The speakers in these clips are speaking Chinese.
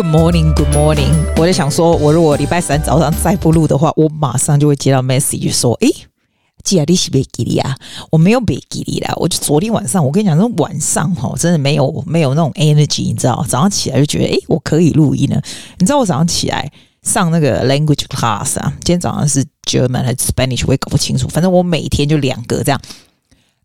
Good morning, Good morning。我在想说，我如果礼拜三早上再不录的话，我马上就会接到 message 说，诶，既然你是没给力啊，我没有没给力啦。我就昨天晚上，我跟你讲，那晚上哈，真的没有没有那种 energy，你知道？早上起来就觉得，诶，我可以录音了。你知道我早上起来上那个 language class 啊，今天早上是 German 还是 Spanish，我也搞不清楚。反正我每天就两个这样。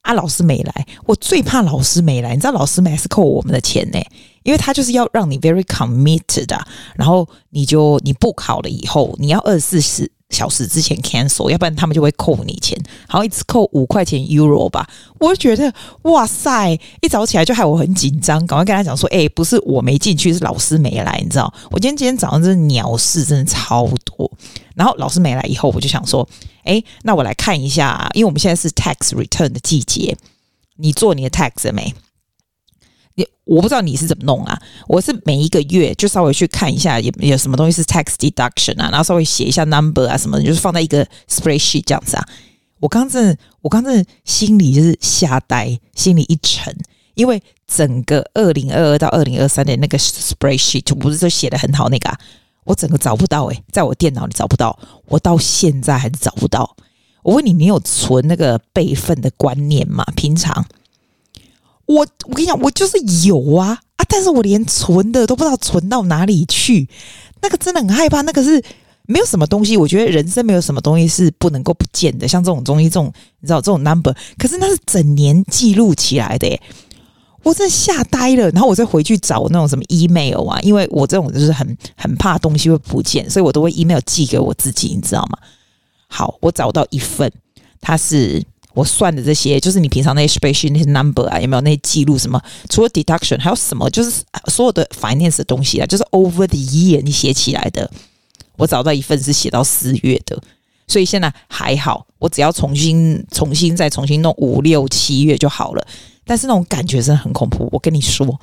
啊，老师没来，我最怕老师没来。你知道老师没来是扣我们的钱呢，因为他就是要让你 very committed 的，然后你就你不考了以后，你要二十四小时之前 cancel，要不然他们就会扣你钱，好像一次扣五块钱 euro 吧。我就觉得哇塞，一早起来就害我很紧张，赶快跟他讲说，哎，不是我没进去，是老师没来，你知道？我今天今天早上真的鸟事真的超多，然后老师没来以后，我就想说。哎，那我来看一下，因为我们现在是 tax return 的季节，你做你的 tax 了没？我不知道你是怎么弄啊？我是每一个月就稍微去看一下有有什么东西是 tax deduction 啊，然后稍微写一下 number 啊什么的，就是放在一个 spreadsheet 这样子啊。我刚正，我刚正心里就是吓呆，心里一沉，因为整个二零二二到二零二三的那个 spreadsheet 不是就写得很好那个啊。我整个找不到诶、在我电脑里找不到，我到现在还是找不到。我问你，你有存那个备份的观念吗？平常我我跟你讲，我就是有啊啊，但是我连存的都不知道存到哪里去。那个真的很害怕，那个是没有什么东西。我觉得人生没有什么东西是不能够不见的，像这种东西，这种你知道这种 number，可是那是整年记录起来的耶、我真的吓呆了，然后我再回去找那种什么 email 啊，因为我这种就是很很怕东西会不见，所以我都会 email 寄给我自己，你知道吗？好，我找到一份，它是我算的这些，就是你平常那些 spreadsheet 那些 number 啊，有没有那些记录什么？除了 deduction 还有什么？就是所有的 finance 的东西啊，就是 over the year 你写起来的。我找到一份是写到四月的，所以现在还好，我只要重新重新再重新弄五六七月就好了。但是那种感觉真的很恐怖。我跟你说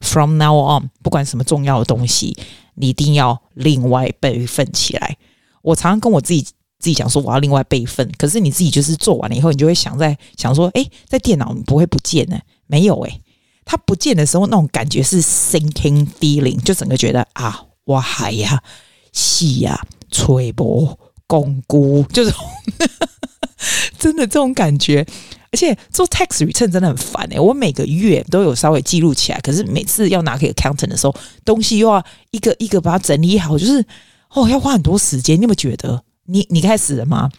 ，from now on，不管什么重要的东西，你一定要另外备份起来。我常常跟我自己自己讲说，我要另外备份。可是你自己就是做完了以后，你就会想在想说，诶，在电脑你不会不见呢？没有诶，它不见的时候，那种感觉是 sinking feeling，就整个觉得啊，哇海呀，戏呀，吹波，巩固，就是 真的这种感觉。而且做 tax return 真的很烦哎、我每个月都有稍微记录起来，可是每次要拿给 accountant 的时候，东西又要一个一个把它整理好，就是哦要花很多时间。你有没有觉得？你你开始了吗？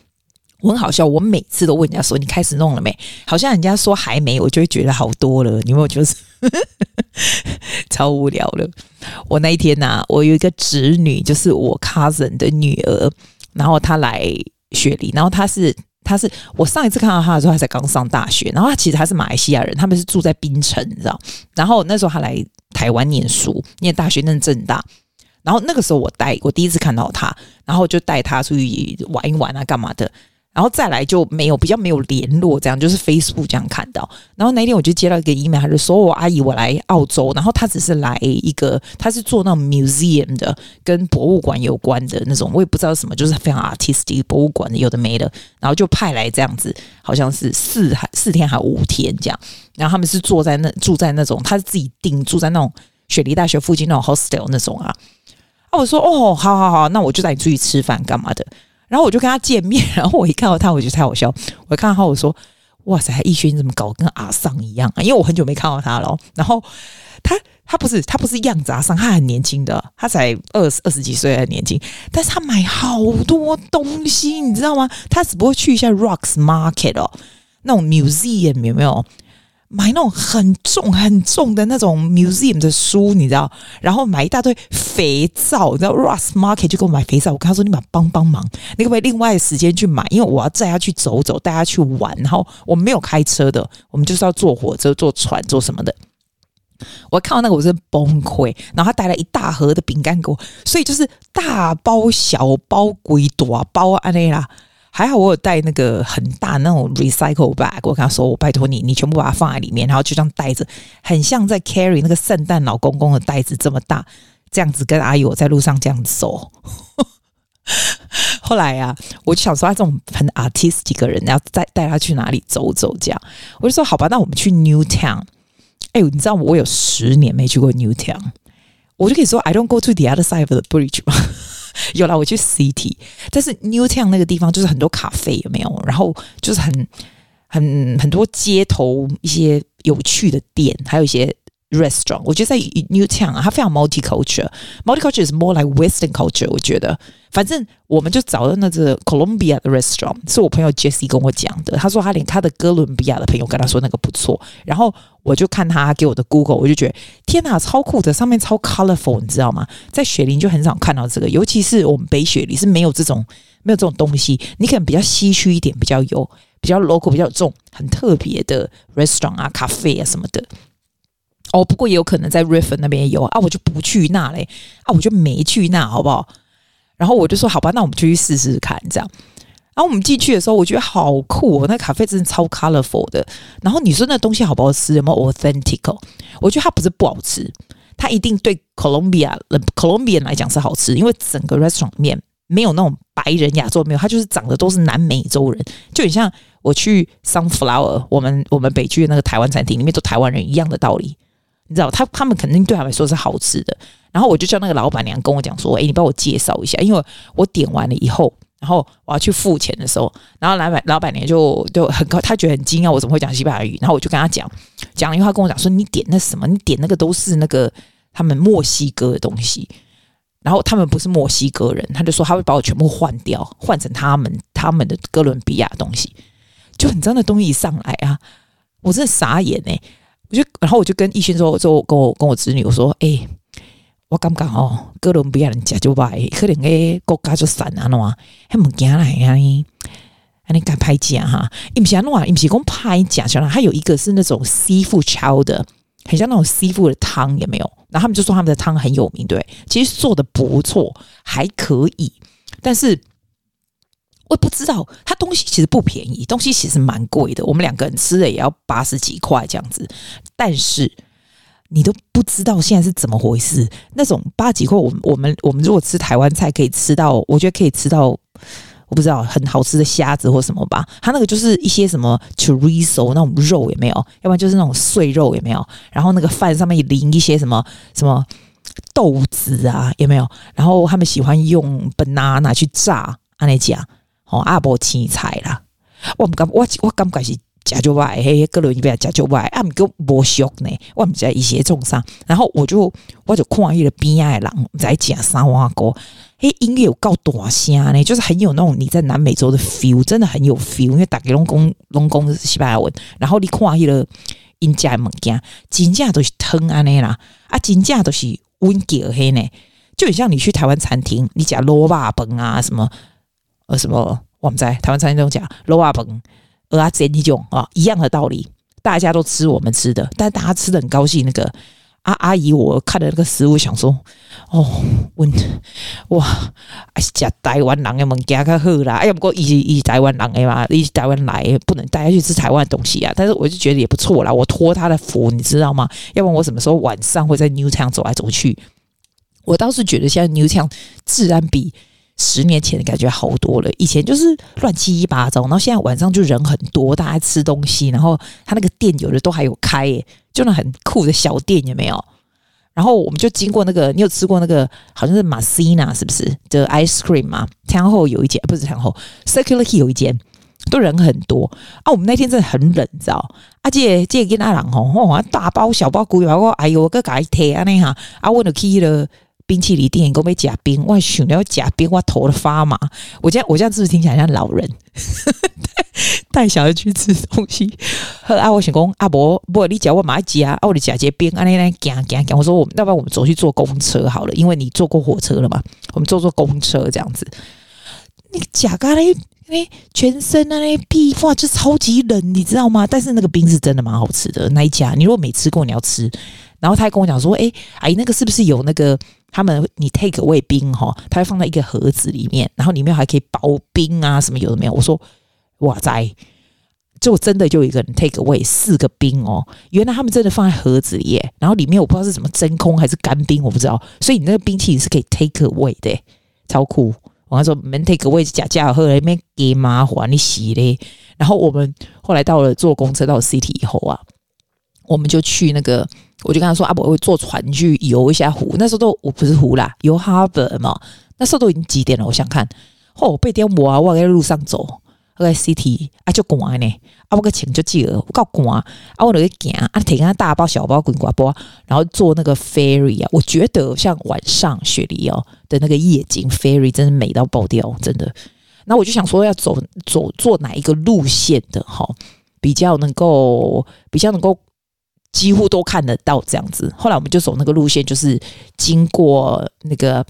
我很好笑，我每次都问人家说你开始弄了没？好像人家说还没，我就会觉得好多了。你有没有觉得 超无聊了？我那一天呐、我有一个侄女，就是我 cousin 的女儿，然后她来雪梨，然后她是。她是我上一次看到她的时候，她才刚上大学。然后她其实她是马来西亚人，他们是住在槟城，你知道。然后那时候她来台湾念书，念大学念政大。然后那个时候我带我第一次看到他，然后就带他出去玩一玩啊，干嘛的。然后再来就没有比较没有联络，这样就是 Facebook 这样看到。然后那一天我就接到一个 email，他就说我阿姨我来澳洲，然后他只是来一个，他是做那种 museum 的，跟博物馆有关的那种，我也不知道什么，就是非常 artistic 博物馆的有的没的。然后就派来这样子，好像是四四天还五天这样。然后他们是坐在那住在那种，他是自己订住在那种雪梨大学附近那种 hostel 那种啊。啊，我说哦，好好好，那我就带你出去吃饭干嘛的。然后我就跟他见面，然后我一看到他，我觉得太好笑。我看到他，我说：“哇塞，逸轩你怎么搞跟阿桑一样啊？”因为我很久没看到他了。然后他他不是他不是样子阿桑，他很年轻的，他才二十二十几岁，很年轻。但是他买好多东西，你知道吗？他只不过去一下 Rocks Market 哦，那种 museum 有没有？买那种很重很重的那种 museum 的书，你知道，然后买一大堆肥皂，你知道 Ross Market 就给我买肥皂。我跟他说：“你把帮帮忙，你可不可以另外的时间去买？因为我要带他去走走，带他去玩。然后我没有开车的，我们就是要坐火车、坐船、坐什么的。”我看到那个，我真崩溃。然后他带来一大盒的饼干给我，所以就是大包小包、鬼多包啊那啦。还好我有带那个很大那种 recycle bag，我跟他说：“我拜托你，你全部把它放在里面，然后就这样带着，很像在 carry 那个圣诞老公公的袋子这么大，这样子跟阿姨我在路上这样子走。”后来啊，我就想说他这种很 artistic 的人，要带带他去哪里走走这样，我就说好吧，那我们去 Newtown。哎，你知道我有十年没去过 Newtown。我就可以说 I don't go to the other side of the bridge。有啦，我去 City，但是 Newtown 那个地方就是很多咖啡有没有？然后就是很很很多街头一些有趣的店，还有一些。Restaurant，我觉得在 Newtown 啊，它非常 multicultural。Multicultural is more like Western culture。我觉得，反正我们就找到那个 Colombia 的 restaurant，是我朋友 Jessie 跟我讲的。他说他连他的哥伦比亚的朋友跟他说那个不错。然后我就看他给我的 Google，我就觉得天哪，超酷的，上面超 colorful，你知道吗？在雪梨就很少看到这个，尤其是我们北雪梨是没有这种没有这种东西。你可能比较西区一点，比较有比较 local，比较有这种很特别的 restaurant 啊、咖啡啊什么的。哦，不过也有可能在 Redfern 那边也有啊，我就不去那嘞，啊，我就没去那，好不好？然后我就说好吧，那我们就去试试看，这样。然后我们进去的时候，我觉得好酷哦，那咖啡真的超 colorful 的。然后你说那东西好不好吃？有没有 authentic？我觉得它不是不好吃，它一定对 Colombia Colombian 来讲是好吃，因为整个 restaurant 面没有那种白人亚洲没有，它就是长得都是南美洲人，就很像我去 Sunflower，我们我们北区的那个台湾餐厅里面都台湾人一样的道理。你知道他他们肯定对他们来说是好吃的，然后我就叫那个老板娘跟我讲说：“哎，你帮我介绍一下，因为我点完了以后，然后我要去付钱的时候，然后老板老板娘就就很高，他觉得很惊讶，我怎么会讲西班牙语？然后我就跟他讲讲了以后，他跟我讲说：你点那什么？你点那个都是那个他们墨西哥的东西，然后他们不是墨西哥人，他就说他会把我全部换掉，换成他们他们的哥伦比亚东西，就很脏的东西一上来啊，我真的傻眼哎、欸。”就，然后我就跟逸轩说，我说跟我跟我侄女我说，哎、我刚刚哦，哥伦比亚人家就坏，可能诶国家就散啊，喏，还物件来啊，你，啊你敢拍假哈？伊不是安喏，伊不是讲拍假，像还有一个是那种 seafood chowder，很像那种西富的汤，有没有？然后他们就说他们的汤很有名，对，其实做的不错，还可以，但是。我也不知道，它东西其实不便宜，东西其实蛮贵的。我们两个人吃的也要八十几块这样子，但是你都不知道现在是怎么回事。那种八几块，我们我们我们如果吃台湾菜可以吃到，我觉得可以吃到，我不知道很好吃的虾子或什么吧。它那个就是一些什么 chorizo 那种肉有没有？要不然就是那种碎肉有没有？然后那个饭上面淋一些什么什么豆子啊有没有？然后他们喜欢用 banana 去炸，按来吼。哦，阿伯青菜啦，我毋感我我感觉是食就坏，嘿，哥伦比亚食就坏，啊，唔够无俗呢，我毋知一些重伤，然后我就我就看迄个边仔的人在讲三碗糕，嘿，音乐有够大声呢，就是很有那种你在南美洲的 feel，真的很有 feel，因为大家拢讲拢讲西班牙文，然后你看伊个因家物件，真正都是汤安尼啦，啊，真正都是温叫嘿呢，就很像你去台湾餐厅，你讲卤肉饭啊什么。呃，什么？我们在台湾餐厅中讲卤肉饭、蚵仔煎这种啊，一样的道理，大家都吃我们吃的，但大家吃的很高兴。那个阿阿姨，我看了那个食物，想说，哦，我哇，还是讲台湾人的物件较好啦。哎呀，不过以以台湾人的嘛，以台湾来，不能带他去吃台湾的东西啊。但是我就觉得也不错啦，我托他的福，你知道吗？要不然我什么时候晚上会在 Newtown 走来走去？我倒是觉得现在 Newtown 治安比。十年前的感觉好多了，以前就是乱七八糟，然后现在晚上就人很多，大家吃东西，然后他那个店有的都还有开耶，就那很酷的小店有没有？然后我们就经过那个，你有吃过那个好像是 Masina 是不是的 ice cream 嘛？天后有一间，不是天后 Circular Quay 有一间，都人很多啊。我们那天真的很冷，你知道？啊，这这跟阿郎吼，哇，大包小包古包，哎呦，我个改贴啊那哈，啊，我就去了。冰淇淋店，给我们加冰，我想要加冰，我头都发麻。我这样，我这样是不是听起来像老人？带小孩去吃东西，和啊，我想讲阿伯，不，你叫我买加，啊，我的加些冰，啊，你来讲讲讲。我说我们，要不然我们走去坐公车好了，因为你坐过火车了嘛，我们坐坐公车这样子。那个假咖嘞，哎，全身啊那屁哇，就超级冷，你知道吗？但是那个冰是真的蛮好吃的，那一家，你如果没吃过，你要吃。然后他还跟我讲说，哎，阿姨，那个是不是有那个？他们你 take away 冰哈，他会放在一个盒子里面，然后里面还可以保冰啊，什么有的没有。我说哇塞，就真的就一个人 take away 四个冰哦，原来他们真的放在盒子里耶，然后里面我不知道是什么真空还是干冰，我不知道。所以你那个冰淇淋是可以 take away 的，超酷。我说没 take away 是假假喝来没给麻烦你洗嘞。然后我们后来到了坐公车到 city 以后啊，我们就去那个我就跟他说啊，我会坐船去游一下湖。那时候都我不是湖啦，游 Harbor 嘛。那时候都已经几点了？我想看，哦，被颠簸啊，我在路上走，我在 City 啊就赶呢，啊我个钱就借了，我够赶啊，我就去行啊，提个大包小包滚滚波，然后坐那个 ferry 啊，我觉得像晚上雪梨哦的那个夜景 ferry 真的美到爆掉，真的。那我就想说要走走坐哪一个路线的哈，比较能够比较能够几乎都看得到这样子。后来我们就走那个路线，就是经过那个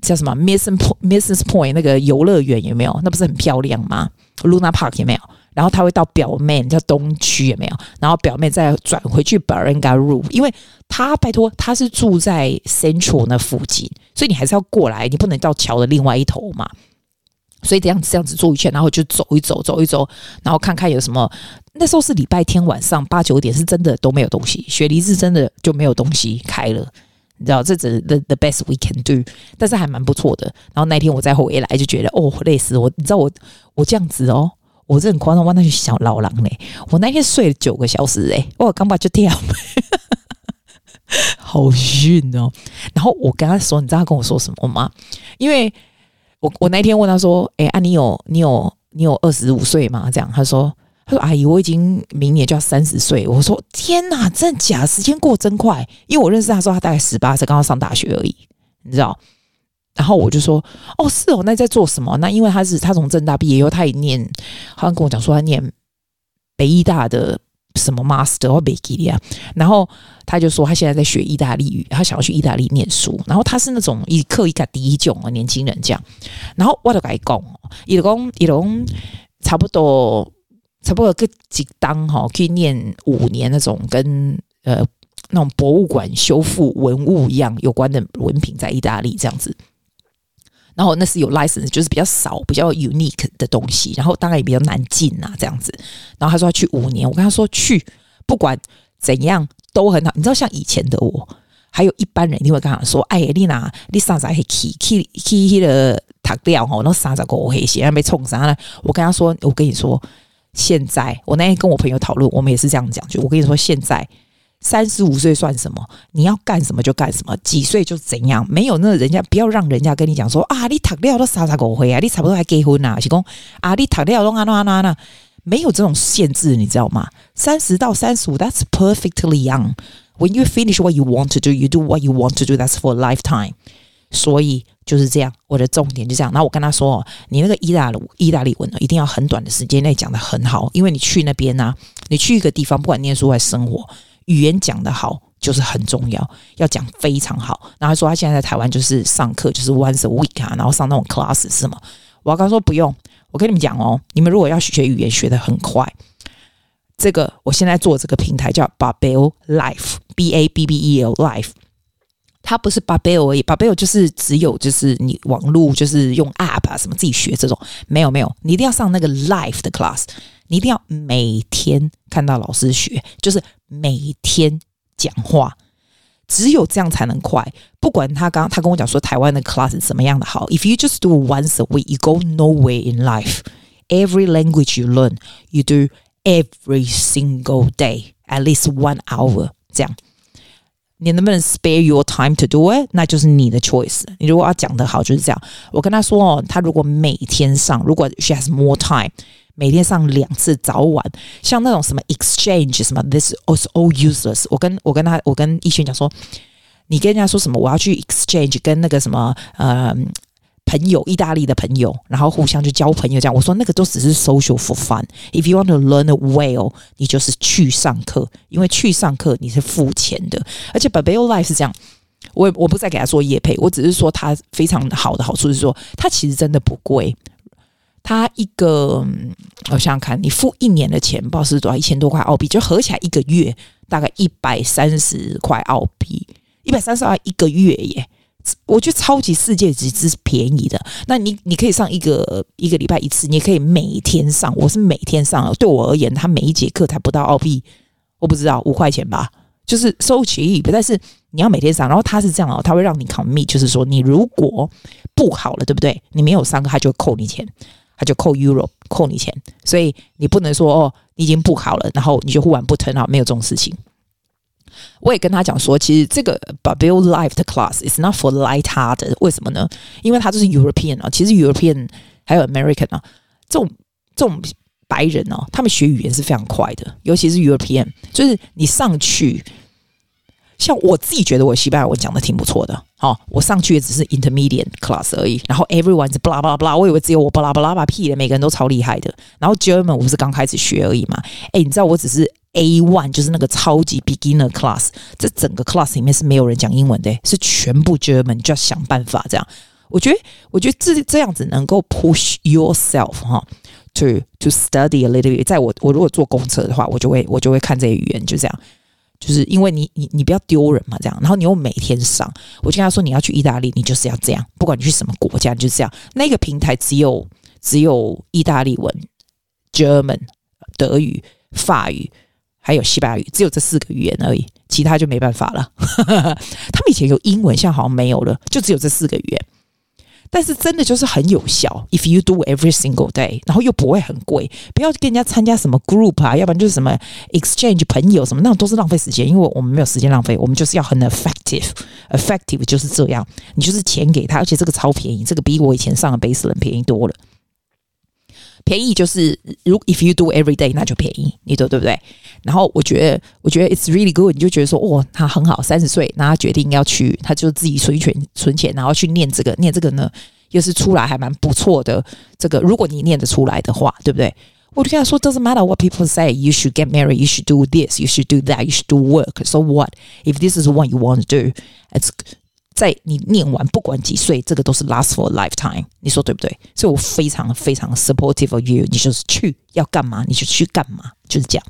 叫什么 Mission Point Mission Point 那个游乐园有没有？那不是很漂亮吗？Luna Park 有没有？然后他会到表妹叫东区有没有？然后表妹再转回去 Barangaroo，因为他拜托他是住在 Central 那附近，所以你还是要过来，你不能到桥的另外一头嘛。所以这样子这样子做一圈，然后就走一走，走一走，然后看看有什么。那时候是礼拜天晚上八九点，是真的都没有东西。雪梨是真的就没有东西开了，你知道，这只 the the best we can do，但是还蛮不错的。然后那天我再回来就觉得哦，累死我，你知道我我这样子哦，我这很夸张，我那去小老狼嘞，我那天睡了九个小时哎，我刚把就跳，好晕哦。然后我跟他说，你知道他跟我说什么吗？因为。我我那天问他说：“哎、啊，你有你有你有二十五岁吗？”这样他说：“他说阿姨，我已经明年就要三十岁。”我说：“天哪，真的假？时间过真快。”因为我认识他说他大概十八岁，刚刚上大学而已，你知道。然后我就说：“哦，是哦，那在做什么？”那因为他是他从政大毕业以后，他也念，好像跟我讲说他念北艺大的。什么 master 或 bakery 啊？然后他就说他现在在学意大利语，他想要去意大利念书。然后他是那种一刻一个第一种啊，年轻人这样。然后我就跟他讲，伊就讲伊就讲差不多差不多个几档哈，可以念五年那种跟呃那种博物馆修复文物一样有关的文凭，在意大利这样子。然后那是有 license，就是比较少、比较 unique 的东西。然后当然也比较难进呐，这样子。然后他说要去五年，我跟他说去，不管怎样都很好。你知道，像以前的我，还有一般人一定会跟他说：“哎，丽娜，你啥子还可以去去去的塔掉吼，那啥子狗黑鞋，还没冲上来。”我跟他说：“我跟你说，现在我那天跟我朋友讨论，我们也是这样讲，就我跟你说，现在。”三十五岁算什么？你要干什么就干什么，几岁就怎样，没有那人家不要让人家跟你讲说啊，你读了都啥啥狗灰啊，你差不多还结婚呐？是讲啊，你读了都啊那那那，没有这种限制，你知道吗？三十到三十五，That's perfectly young. When you finish what you want to do, you do what you want to do. That's for a lifetime. 所以就是这样，我的重点就这样。然后我跟他说，你那个意大利意大利文呢，一定要很短的时间内讲得很好，因为你去那边呢、啊，你去一个地方，不管念书还是生活。语言讲得好就是很重要，要讲非常好。然后他说他现在在台湾就是上课，就是 once a week 啊，然后上那种 class 是吗？我要跟他说不用。我跟你们讲哦，你们如果要学语言学得很快，这个我现在做这个平台叫 Babbel Life，B A B B E L Life。它不是 Babbel 而已，Babbel 就是只有就是你网络就是用 app 啊什么自己学这种，没有没有，你一定要上那个 Life 的 class。你一定要每天看到老师学，就是每天讲话，只有这样才能快。不管他刚他跟我讲说台湾的 class 是怎么样的好，if you just do once a week, you go nowhere in life. Every language you learn, you do every single day, at least one hour. 这样，你能不能 spare your time to do it？那就是你的 choice。你如果要讲得好，就是这样。我跟他说哦，他如果每天上，如果 she has more time。每天上两次早晚，像那种什么 exchange 什么，this is all useless。我跟我跟他，我跟逸轩讲说，你跟人家说什么，我要去 exchange 跟那个什么呃朋友，意大利的朋友，然后互相去交朋友这样。我说那个都只是 social for fun。If you want to learn well，你就是去上课，因为去上课你是付钱的。而且 Babbel Life 是这样，我我不再给他说业配，我只是说他非常好的好处是说，他其实真的不贵。他一个，我想想看，你付一年的钱，不知道是多少，一千多块澳币，就合起来一个月大概一百三十块澳币，一百三十块一个月耶！我觉得超级世界级之便宜的。那你你可以上一个一个礼拜一次，你也可以每天上。我是每天上，对我而言，他每一节课才不到澳币，我不知道五块钱吧，就是 so cheap。但是你要每天上，然后他是这样哦，他会让你 commit，就是说你如果不好了，对不对？你没有上课，他就扣你钱。他就扣 Euro 扣你钱，所以你不能说哦，你已经不好了，然后你就忽然不疼啊，没有这种事情。我也跟他讲说，其实这个 Babil Life 的 class is not for light-hearted。为什么呢？因为他就是 European 啊，其实 European 还有 American 啊，这种这种白人哦，他们学语言是非常快的，尤其是 European，就是你上去。像我自己觉得我西班牙文讲的挺不错的，好，我上去也只是 intermediate class 而已。然后 everyone 是 blah blah blah，我以为只有我 blah blah blah 屁的，每个人都超厉害的。然后 German 我不是刚开始学而已嘛？哎，你知道我只是 A one，就是那个超级 beginner class，这整个 class 里面是没有人讲英文的，是全部 German，就要想办法这样。我觉得，我觉得这这样子能够 push yourself 哈，to to study a little bit。在我我如果坐公车的话，我就会我就会看这些语言，就这样。就是因为你你你不要丢人嘛，这样，然后你又每天上，我就跟他说，你要去意大利，你就是要这样，不管你去什么国家，你就是这样。那个平台只有只有意大利文、German、德语、法语，还有西班牙语，只有这四个语言而已，其他就没办法了。他们以前有英文，现在好像没有了，就只有这四个语言。但是真的就是很有效，if you do every single day，然后又不会很贵，不要跟人家参加什么 group 啊，要不然就是什么 exchange 朋友什么，那种都是浪费时间，因为我们没有时间浪费，我们就是要很 effective，effective 就是这样，你就是钱给他，而且这个超便宜，这个比我以前上的 Basel 便宜多了，便宜就是如 if you do every day，那就便宜，你说对不对？然后我觉得，我觉得 it's really good，你就觉得说，哦，他很好，三十岁，那他决定要去，他就自己存钱存钱，然后去念这个，念这个呢，又是出来还蛮不错的。这个如果你念得出来的话，对不对？我就跟他说，doesn't matter what people say, you should get married, you should do this, you should do that, you should do work. So what if this is what you want to do, it's 在你念完不管几岁，这个都是 last for a lifetime。你说对不对？所以我非常非常 supportive of you。你就是去要干嘛，你就去干嘛，就是这样。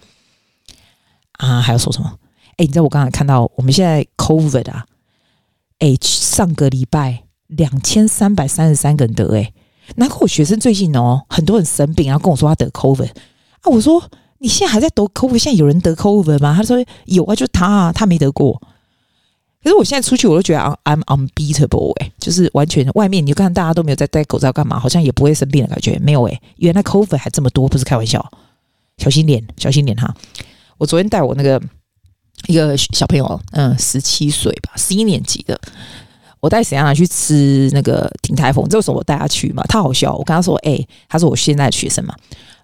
啊，还要说什么？哎，你知道我刚才看到我们现在 COVID 啊，哎，上个礼拜两千三百三十三个人得哎，难怪我学生最近哦，很多人生病，然后跟我说他得 COVID 啊，我说你现在还在得 COVID？现在有人得 COVID 吗？他说有啊，就他啊，他没得过。可是我现在出去，我都觉得 I'm unbeatable 哎，就是完全外面你就看大家都没有在戴口罩干嘛，好像也不会生病的感觉，没有哎，原来 COVID 还这么多，不是开玩笑，小心点，小心点哈。我昨天带我那个一个小朋友，嗯，十七岁吧，十一年级的。我带沈阳去吃那个鼎泰丰，这个时候我带他去嘛，他好笑。我跟他说：“哎、欸，他说我现在的学生嘛。”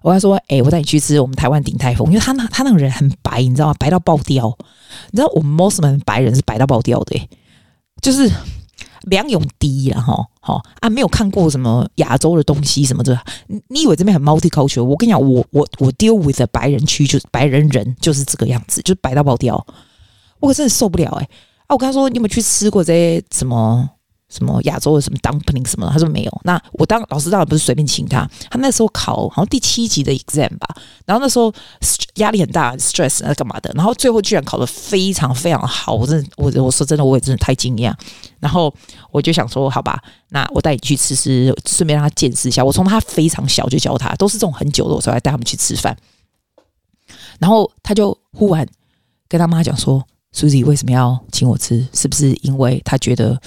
我跟他说：“哎、我带你去吃我们台湾鼎泰丰，因为他那他那个人很白，你知道吗？白到爆掉。你知道我们 most 们白人是白到爆掉的、欸，就是。”梁永迪了哈，好啊，没有看过什么亚洲的东西什么的。你以为这边很 multicultural？我跟你讲，我我我 deal with 的白人区就是白人人就是这个样子，就是白到爆掉。我可真的受不了哎、啊，我跟他说，你有没有去吃过这些什么？什么亚洲的什么 dumpling 什么，他说没有。那我当老师当然不是随便请他，他那时候考好像第七级的 exam 吧，然后那时候压力很大，stress 那干嘛的，然后最后居然考得非常非常好，我真的我我说真的我也真的太惊讶。然后我就想说，好吧，那我带你去吃吃，顺便让他见识一下。我从他非常小就教他，都是这种很久的，我才来带他们去吃饭。然后他就忽然跟他妈讲说：“Susie 为什么要请我吃？是不是因为他觉得？”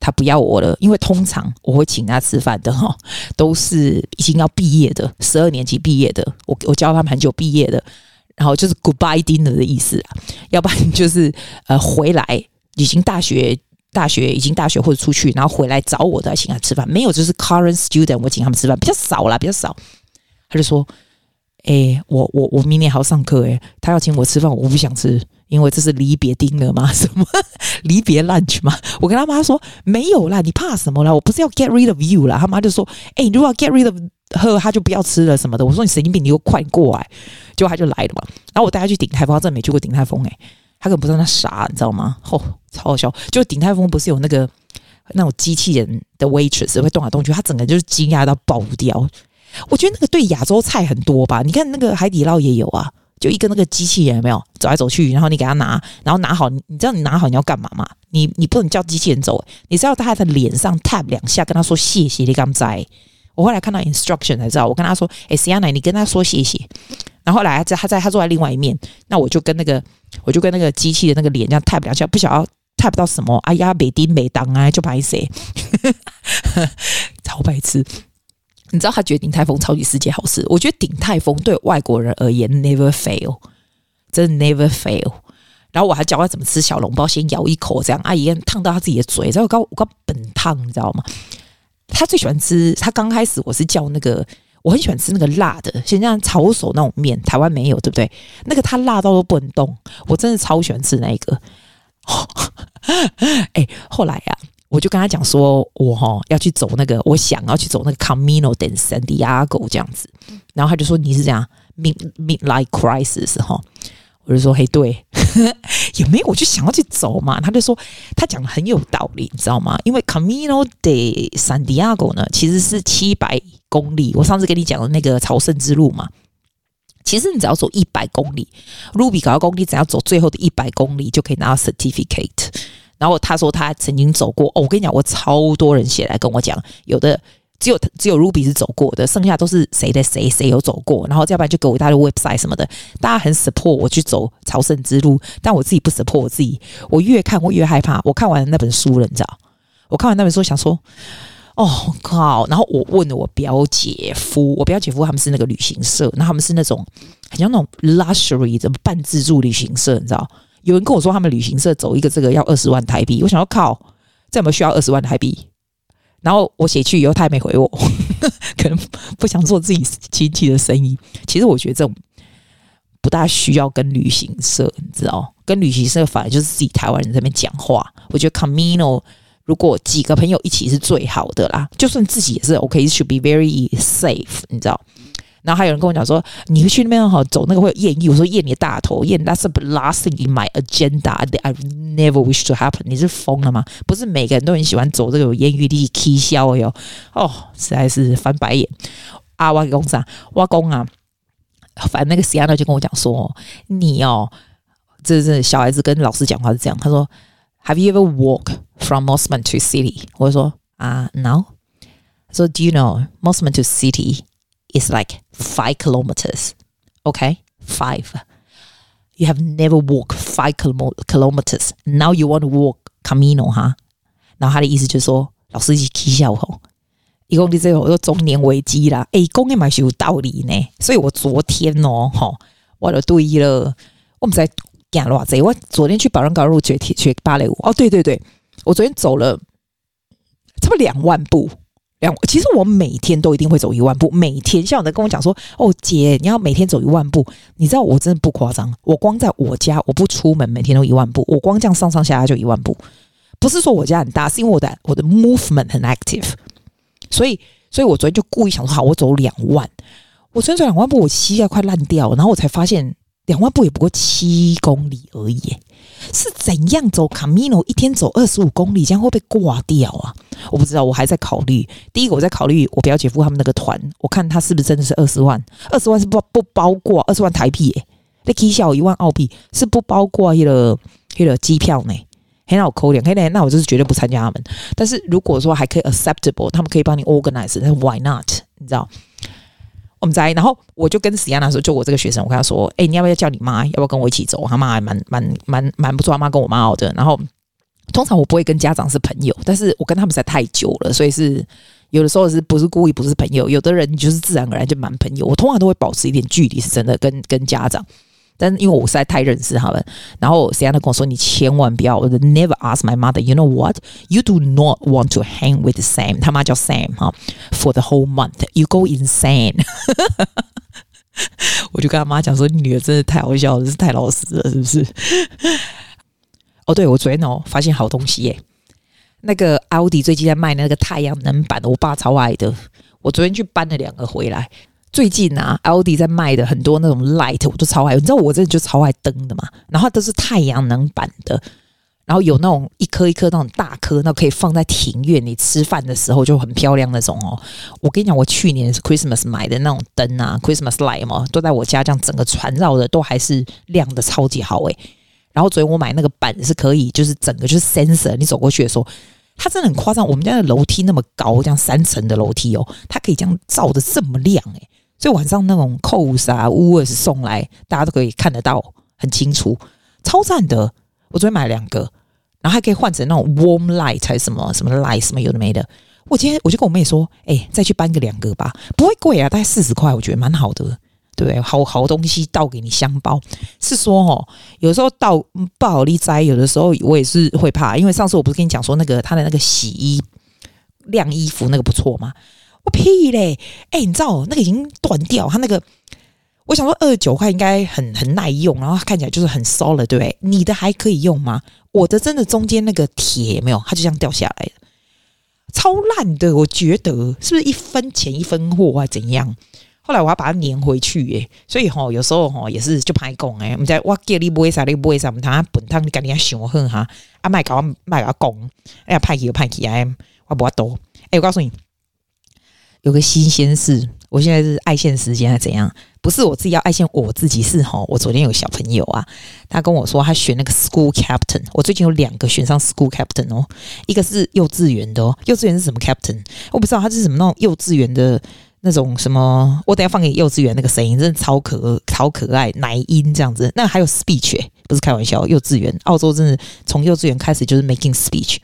他不要我了，因为通常我会请他吃饭的哈，都是已经要毕业的，十二年级毕业的，我我教他们很久毕业的，然后就是 goodbye dinner 的意思啊，要不然就是呃回来已经大学大学已经大学或者出去，然后回来找我的请他吃饭，没有就是 current student 我请他们吃饭比较少啦，比较少。他就说，哎、我我我明年还要上课，诶，他要请我吃饭，我不想吃。因为这是离别丁了吗？什么 离别 lunch 吗？我跟他妈说没有啦，你怕什么啦？我不是要 get rid of you 啦。他妈就说：“哎、你如果 get rid of her，他就不要吃了什么的。”我说：“你神经病，你又快过来！”结果他就来了嘛。然后我带他去鼎泰丰，他真的没去过鼎泰丰哎，他可能不知道那啥，你知道吗？吼、超好笑！就鼎泰丰不是有那个那种机器人的 waitress 会动来动去，他整个就是惊讶到爆掉。我觉得那个对亚洲菜很多吧？你看那个海底捞也有啊。就一个那个机器人有没有走来走去，然后你给他拿，然后拿好，你知道你拿好你要干嘛吗？你你不能叫机器人走，你是要在他的脸上 tap 两下，跟他说谢谢你刚在。我后来看到 instruction 才知道，我跟他说，哎，Sienna，你跟他说谢谢。然后后来在他在他坐在另外一面，那我就跟那个我就跟那个机器的那个脸这样 tap 两下，不晓得 tap 到什么，哎呀，美丁美当啊，就拍谁，超白痴。你知道他觉得鼎泰丰超级世界好吃，我觉得鼎泰丰对外国人而言 never fail，真的 never fail。然后我还教他怎么吃小笼包，先咬一口，这样阿姨烫到他自己的嘴，然后我刚我刚本烫，你知道吗？他最喜欢吃，他刚开始我是叫那个，我很喜欢吃那个辣的，像像抄手那种面，台湾没有，对不对？那个他辣到都不能动，我真的超喜欢吃那一个。哎、欸，后来呀、啊，我就跟他讲说，我哈要去走那个，我想要去走那个 Camino de Santiago 这样子，然后他就说你是这样 mid midlife crisis 哈。我就说：“嘿，对，有没有？我就想要去走嘛。”他就说：“他讲的很有道理，你知道吗？因为 Camino de Santiago 呢，其实是七百公里。我上次跟你讲的那个朝圣之路嘛，其实你只要走一百公里，Ruby 搞到公里，只要走最后的一百公里就可以拿到 certificate。然后他说他曾经走过。哦，我跟你讲，我超多人写来跟我讲，有的。”只有只有 Ruby 是走过的，剩下都是谁的谁谁有走过，然后要不然就给我一大堆 website 什么的，大家很 support 我去走朝圣之路，但我自己不 support 我自己，我越看我越害怕。我看完那本书了，你知道？我看完那本书，想说，哦靠！然后我问了我表姐夫，我表姐夫他们是那个旅行社，那他们是那种很像那种 luxury 的半自助旅行社，你知道？有人跟我说他们旅行社走一个这个要二十万台币，我想要靠，这有没有需要二十万台币？然后我写去以后，他也没回我，可能不想做自己亲戚的生意。其实我觉得这种不大需要跟旅行社，你知道，跟旅行社反而就是自己台湾人在那边讲话。我觉得 Camino 如果几个朋友一起是最好的啦，就算自己也是 OK，should be very safe，你知道。然后还有人跟我讲说，你去那边哈走那个会有艳遇，我说艳你的大头，艳 that's the last thing in my agenda I never wish to happen。你是疯了吗？不是每个人都很喜欢走这个有艳遇的 K 销哟。哦，实在是翻白眼。啊，我公啥？我公啊，反正那个 Sienna 就跟我讲说，你哦，这是小孩子跟老师讲话是这样。他说，Have you ever walk from Mosman to city？我就说啊、，no。So do you know Mosman to City is like five kilometers, okay? Five. You have never walked five kilometers. Now you want to walk Camino, 哈？然后他的意思就是说，老师一起笑吼，一共你这有个中年危机啦。哎，讲的蛮是有道理呢。所以我昨天哦，吼，我就对了，我们在讲了这。我昨天去保人高路学学芭蕾舞。哦，对对对，我昨天走了差不多两万步。两，其实我每天都一定会走一万步。每天，像有人跟我讲说：“哦，姐，你要每天走一万步。”你知道我真的不夸张，我光在我家，我不出门，每天都一万步。我光这样上上下下就一万步。不是说我家很大，是因为我的我的 movement 很 active。所以，所以我昨天就故意想说：“好，我走两万。”我昨天走两万步，我膝盖快烂掉，然后我才发现两万步也不过七公里而已。是怎样走 Camino？一天走二十五公里，这样会不会挂掉啊？我不知道，我还在考虑。第一个，我在考虑我表姐夫他们那个团，我看他是不是真的是二十万？二十万是不不包括二十万台币耶？那起小一万澳币是不包括那个那个机票呢？很好扣脸，嘿嘞，那我就是绝对不参加他们。但是如果说还可以 acceptable，他们可以帮你 organize，那 why not？你知道？我们在，然后我就跟史亚娜说，就我这个学生，我跟他说，哎、你要不要叫你妈？要不要跟我一起走？他妈还蛮蛮蛮蛮不错，他妈跟我妈好的。然后通常我不会跟家长是朋友，但是我跟他们实在太久了，所以是有的时候是不是故意不是朋友？有的人就是自然而然就蛮朋友。我通常都会保持一点距离，是真的跟跟家长。但因为我实在太认识他们，然后谁让他跟我说，你千万不要我，never ask my mother。You know what? You do not want to hang with Sam。他妈叫 Sam 哈，for the whole month you go insane。我就跟他妈讲说，你女儿真的太好笑了，真是太老实了，是不是？哦，对，我昨天哦发现好东西耶，那个奥迪最近在卖那个太阳能板，我爸超爱的，我昨天去搬了两个回来。最近啊，L D 在卖的很多那种 light，我都超爱。你知道我这就超爱灯的嘛？然后都是太阳能板的，然后有那种一颗一颗那种大颗，那可以放在庭院里吃饭的时候就很漂亮那种哦。我跟你讲，我去年是 Christmas 买的那种灯啊，Christmas light 嘛，都在我家这样整个环绕的，都还是亮的超级好诶。然后昨天我买那个板是可以，就是整个就是 sensor，你走过去的时候，它真的很夸张。我们家的楼梯那么高，这样三层的楼梯哦，它可以这样照的这么亮诶。所以晚上那种 cos 啊、，wares 送来，大家都可以看得到，很清楚，超赞的。我昨天买了两个，然后还可以换成那种 Warm Light 还是什么什么 Light 什么有的没的。我今天我就跟我妹说，哎、再去搬个两个吧，不会贵啊，大概四十块，我觉得蛮好的。对，好好东西倒给你香包，是说哦，有时候倒不好利灾，有的时候我也是会怕，因为上次我不是跟你讲说那个他的那个洗衣晾衣服那个不错吗？我屁嘞！哎、你知道那个已经断掉，他那个我想说二十九块应该很很耐用，然后看起来就是很 solid，对不对？你的还可以用吗？我的真的中间那个铁没有，它就这样掉下来了，超烂的，我觉得是不是一分钱一分货啊？怎样？后来我要把它粘回去耶，所以吼有时候吼也是就歹讲诶。我们在我叫你买啥你买啥，我们他本汤你赶紧要想好哈，啊卖搞卖搞讲，哎呀派去就派去啊，我不要多。哎，我告诉你，有个新鲜事，我现在是爱现时间还是怎样？不是我自己要爱现我自己是吼，我昨天有小朋友啊，他跟我说他选那个 school captain，我最近有两个选上 school captain 哦，一个是幼稚园的哦，幼稚园是什么 captain？我不知道他是什么那种幼稚园的。那种什么，我等下放给幼稚园那个声音，真的超可超可爱，奶音这样子。那还有 speech，欸，不是开玩笑，幼稚园澳洲真的从幼稚园开始就是 making speech。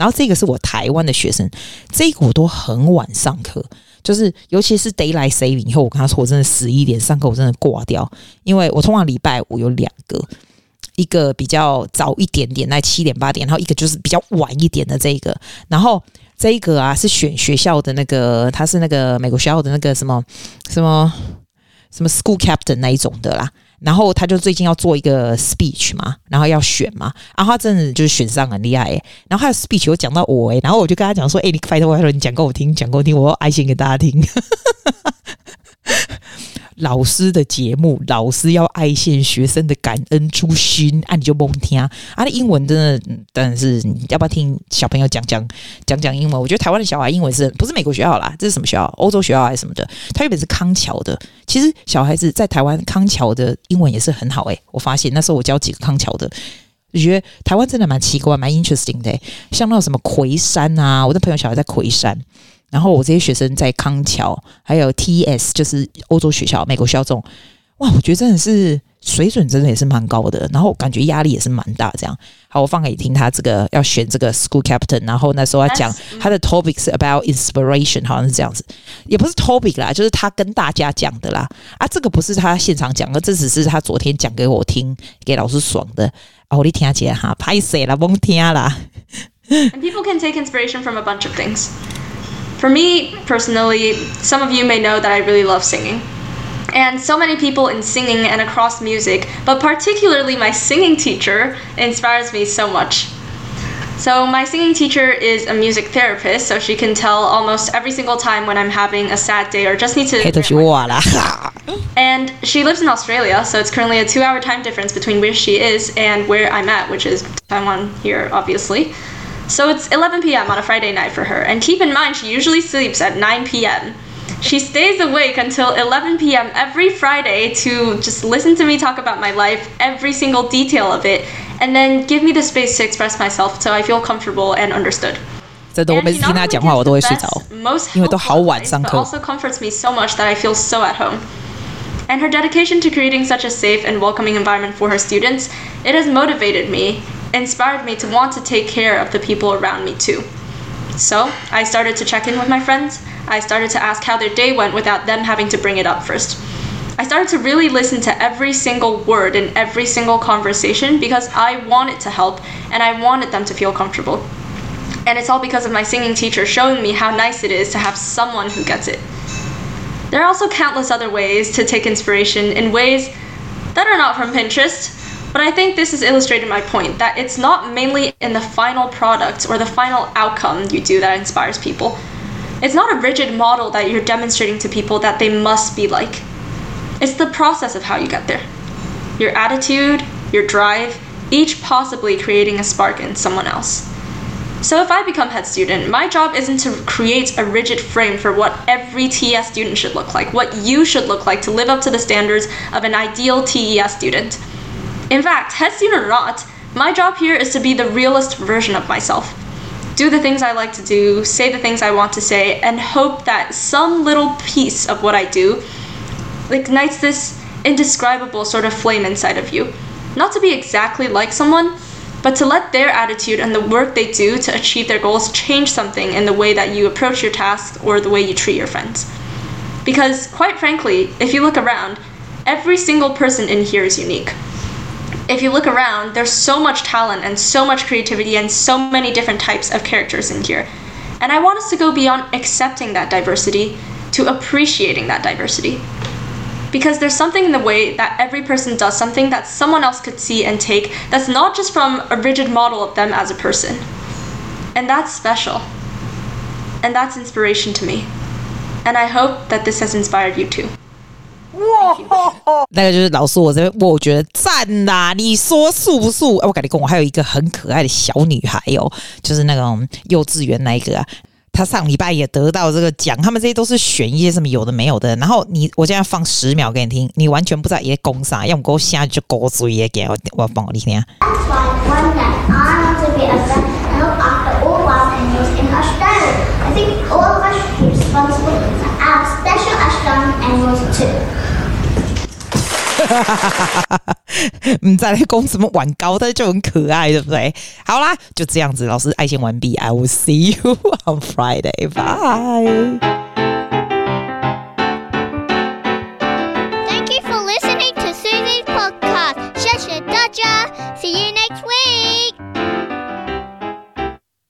然后这个是我台湾的学生，这个我都很晚上课，就是尤其是 daylight saving 以后，我跟他说我真的十一点上课，我真的挂掉，因为我通常礼拜五有两个，一个比较早一点点，那七点八点，然后一个就是比较晚一点的这个，然后。这一个啊是选学校的那个，他是那个美国学校的那个什么什么什么 school captain 那一种的啦。然后他就最近要做一个 speech 嘛，然后要选嘛，然后他真的就是选上很厉害诶。然后他的 speech 有讲到我诶，然后我就跟他讲说，诶，你拜托拜托，你讲给我听，讲给我听，我要爱心给大家听。老师的节目，老师要爱现学生的感恩初心，啊，你就甭听啊！啊，英文真的，当然是你要不要听小朋友讲讲讲讲英文？我觉得台湾的小孩英文是不是美国学校啦？这是什么学校？欧洲学校还是什么的？他原本是康桥的。其实小孩子在台湾康桥的英文也是很好诶、我发现那时候我教几个康桥的，我觉得台湾真的蛮奇怪，蛮 interesting 的、像那种什么魁山啊，我的朋友小孩在魁山。然后我这些学生在康桥，还有 TS，就是欧洲学校、美国学校这种，哇，我觉得真的是水准真的也是蛮高的。然后感觉压力也是蛮大。这样，好，我放给你听，他这个要选这个 school captain，然后那时候他讲他的 topic 是 about inspiration，好像是这样子，也不是 topic 啦，就是他跟大家讲的啦。啊，这个不是他现场讲的，这只是他昨天讲给我听，给老师爽的。啊，我你听起来哈，拍谢了，甭听啦。And people can take inspiration from a bunch of things. For me, personally, some of you may know that I really love singing. And so many people in singing and across music, but particularly my singing teacher, inspires me so much. So, my singing teacher is a music therapist, so she can tell almost every single time when I'm having a sad day or just need to. and she lives in Australia, so it's currently a two hour time difference between where she is and where I'm at, which is Taiwan here, obviously. So it's 11 p.m. on a Friday night for her. And keep in mind, she usually sleeps at 9 p.m. She stays awake until 11 p.m. every Friday to just listen to me talk about my life, every single detail of it, and then give me the space to express myself so I feel comfortable and understood. 真的，我每次听他讲话，我都会睡着，因为都好晚上课。But also comforts me so much that I feel so at home. And her dedication to creating such a safe and welcoming environment for her students, it has motivated me inspired me to want to take care of the people around me too. So I started to check in with my friends. I started to ask how their day went without them having to bring it up first. I started to really listen to every single word in every single conversation because I wanted to help and I wanted them to feel comfortable. And it's all because of my singing teacher showing me how nice it is to have someone who gets it. There are also countless other ways to take inspiration in ways that are not from Pinterest, but I think this has illustrated my point that it's not mainly in the final product or the final outcome you do that inspires people. It's not a rigid model that you're demonstrating to people that they must be like. It's the process of how you get there. Your attitude, your drive, each possibly creating a spark in someone else. So if I become head student, my job isn't to create a rigid frame for what every TES student should look like, what you should look like to live up to the standards of an ideal TES student. In fact, head student or not, my job here is to be the realest version of myself. Do the things I like to do, say the things I want to say, and hope that some little piece of what I do ignites this indescribable sort of flame inside of you. Not to be exactly like someone, but to let their attitude and the work they do to achieve their goals change something in the way that you approach your tasks or the way you treat your friends. Because, quite frankly, if you look around, every single person in here is unique. If you look around, there's so much talent and so much creativity and so many different types of characters in here. And I want us to go beyond accepting that diversity to appreciating that diversity. Because there's something in the way that every person does something that someone else could see and take that's not just from a rigid model of them as a person. And that's special. And that's inspiration to me. And I hope that this has inspired you too. 哇，那个就是老师，我这边我觉得赞呐！你说素不素？我跟你讲，我还有一个很可爱的小女孩哦，就是那种幼稚园那一个啊，她上礼拜也得到这个奖。他们这些都是选一些什么有的没有的。然后你，我现在放十秒给你听，你完全不知道也讲啥，要么给我下就给我注意给我，我放我听听。你再来讲什么玩高的就很可爱，对不对？好啦，就这样子，老师爱心完毕，I will see you on Friday，bye。